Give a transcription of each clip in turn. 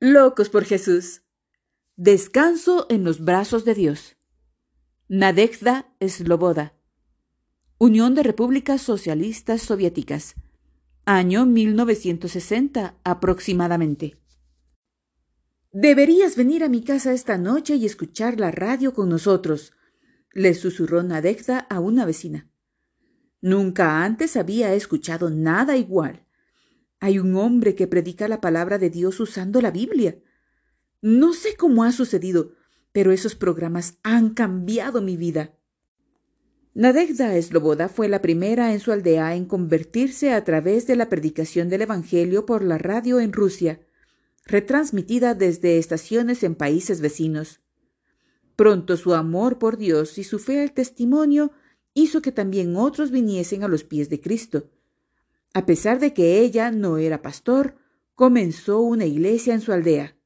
Locos por Jesús. Descanso en los brazos de Dios. Nadezhda Sloboda. Unión de Repúblicas Socialistas Soviéticas. Año 1960 aproximadamente. Deberías venir a mi casa esta noche y escuchar la radio con nosotros, le susurró Nadezhda a una vecina. Nunca antes había escuchado nada igual. Hay un hombre que predica la palabra de Dios usando la Biblia. No sé cómo ha sucedido, pero esos programas han cambiado mi vida. Nadegda Sloboda fue la primera en su aldea en convertirse a través de la predicación del Evangelio por la radio en Rusia, retransmitida desde estaciones en países vecinos. Pronto su amor por Dios y su fe al testimonio hizo que también otros viniesen a los pies de Cristo. A pesar de que ella no era pastor, comenzó una iglesia en su aldea.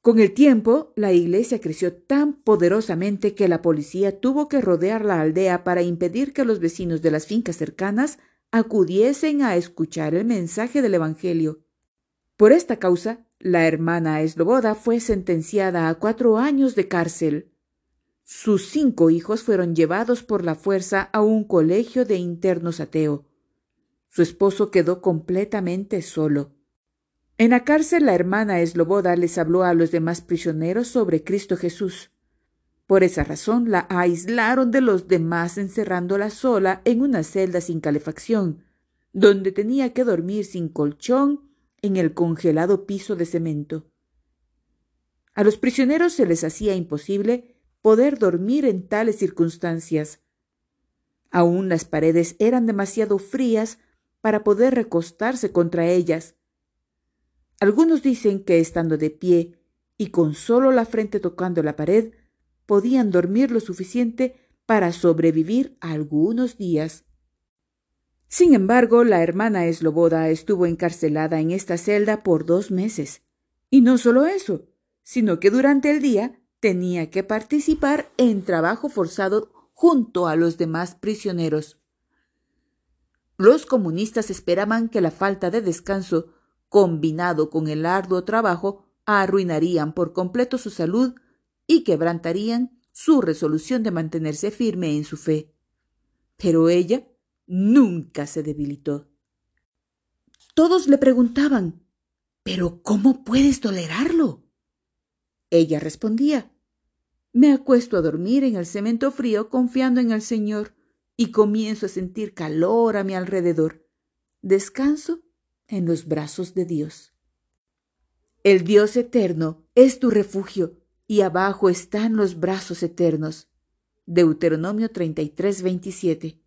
Con el tiempo, la iglesia creció tan poderosamente que la policía tuvo que rodear la aldea para impedir que los vecinos de las fincas cercanas acudiesen a escuchar el mensaje del Evangelio. Por esta causa, la hermana Esloboda fue sentenciada a cuatro años de cárcel. Sus cinco hijos fueron llevados por la fuerza a un colegio de internos ateo. Su esposo quedó completamente solo. En la cárcel la hermana Esloboda les habló a los demás prisioneros sobre Cristo Jesús. Por esa razón la aislaron de los demás encerrándola sola en una celda sin calefacción, donde tenía que dormir sin colchón en el congelado piso de cemento. A los prisioneros se les hacía imposible poder dormir en tales circunstancias. Aún las paredes eran demasiado frías para poder recostarse contra ellas. Algunos dicen que estando de pie y con solo la frente tocando la pared, podían dormir lo suficiente para sobrevivir algunos días. Sin embargo, la hermana Esloboda estuvo encarcelada en esta celda por dos meses. Y no solo eso, sino que durante el día tenía que participar en trabajo forzado junto a los demás prisioneros. Los comunistas esperaban que la falta de descanso, combinado con el arduo trabajo, arruinarían por completo su salud y quebrantarían su resolución de mantenerse firme en su fe. Pero ella nunca se debilitó. Todos le preguntaban, ¿pero cómo puedes tolerarlo? Ella respondía, me acuesto a dormir en el cemento frío confiando en el Señor y comienzo a sentir calor a mi alrededor. Descanso en los brazos de Dios. El Dios eterno es tu refugio y abajo están los brazos eternos. Deuteronomio 33, 27.